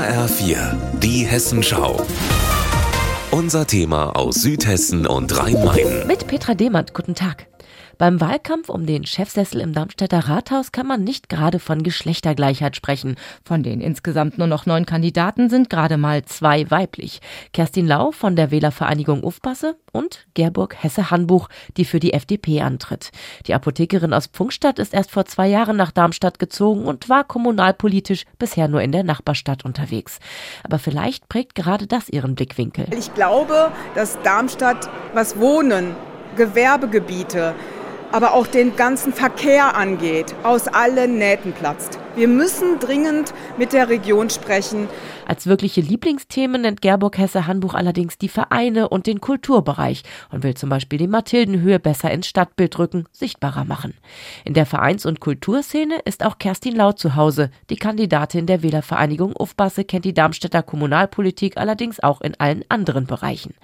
HR4, die Hessenschau. Unser Thema aus Südhessen und Rhein-Main. Mit Petra Demand, guten Tag. Beim Wahlkampf um den Chefsessel im Darmstädter Rathaus kann man nicht gerade von Geschlechtergleichheit sprechen. Von den insgesamt nur noch neun Kandidaten sind gerade mal zwei weiblich. Kerstin Lau von der Wählervereinigung Ufpasse und Gerburg Hesse-Hanbuch, die für die FDP antritt. Die Apothekerin aus Pfungstadt ist erst vor zwei Jahren nach Darmstadt gezogen und war kommunalpolitisch bisher nur in der Nachbarstadt unterwegs. Aber vielleicht prägt gerade das ihren Blickwinkel. Ich glaube, dass Darmstadt, was Wohnen, Gewerbegebiete, aber auch den ganzen Verkehr angeht, aus allen Nähten platzt. Wir müssen dringend mit der Region sprechen. Als wirkliche Lieblingsthemen nennt Gerburg Hesse-Handbuch allerdings die Vereine und den Kulturbereich und will zum Beispiel die Mathildenhöhe besser ins Stadtbild rücken, sichtbarer machen. In der Vereins- und Kulturszene ist auch Kerstin Lau zu Hause. Die Kandidatin der Wählervereinigung Ufbasse kennt die Darmstädter Kommunalpolitik allerdings auch in allen anderen Bereichen.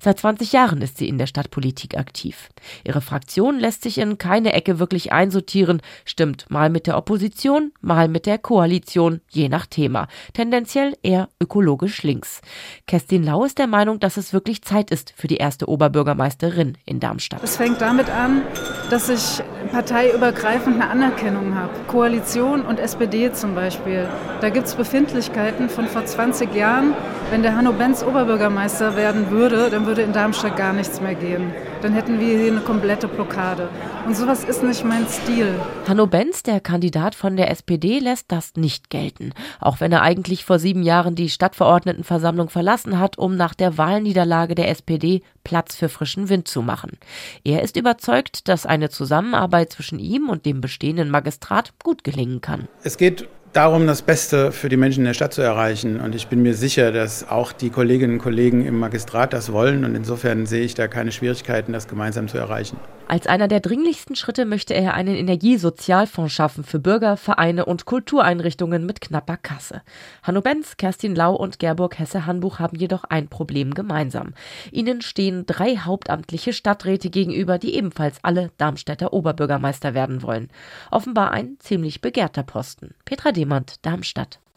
Seit 20 Jahren ist sie in der Stadtpolitik aktiv. Ihre Fraktion lässt sich in keine Ecke wirklich einsortieren, stimmt mal mit der Opposition, mal mit der Koalition, je nach Thema. Tendenziell eher ökologisch links. Kerstin Lau ist der Meinung, dass es wirklich Zeit ist für die erste Oberbürgermeisterin in Darmstadt. Es fängt damit an, dass ich parteiübergreifend eine Anerkennung habe. Koalition und SPD zum Beispiel. Da gibt es Befindlichkeiten von vor 20 Jahren. Wenn der Hanno Benz Oberbürgermeister werden würde, dann würde in Darmstadt gar nichts mehr gehen. Dann hätten wir hier eine komplette Blockade. Und sowas ist nicht mein Stil. Hanno Benz, der Kandidat von der SPD, lässt das nicht gelten. Auch wenn er eigentlich vor sieben Jahren die Stadtverordnetenversammlung verlassen hat, um nach der Wahlniederlage der SPD Platz für frischen Wind zu machen. Er ist überzeugt, dass eine Zusammenarbeit zwischen ihm und dem bestehenden Magistrat gut gelingen kann. Es geht darum, das Beste für die Menschen in der Stadt zu erreichen. Und ich bin mir sicher, dass auch die Kolleginnen und Kollegen im Magistrat das wollen. Und insofern sehe ich da keine Schwierigkeiten, das gemeinsam zu erreichen. Als einer der dringlichsten Schritte möchte er einen Energiesozialfonds schaffen für Bürger, Vereine und Kultureinrichtungen mit knapper Kasse. Hanno Benz, Kerstin Lau und Gerburg Hesse-Hanbuch haben jedoch ein Problem gemeinsam. Ihnen stehen drei hauptamtliche Stadträte gegenüber, die ebenfalls alle Darmstädter Oberbürgermeister werden wollen. Offenbar ein ziemlich begehrter Posten. Petra Demand, Darmstadt.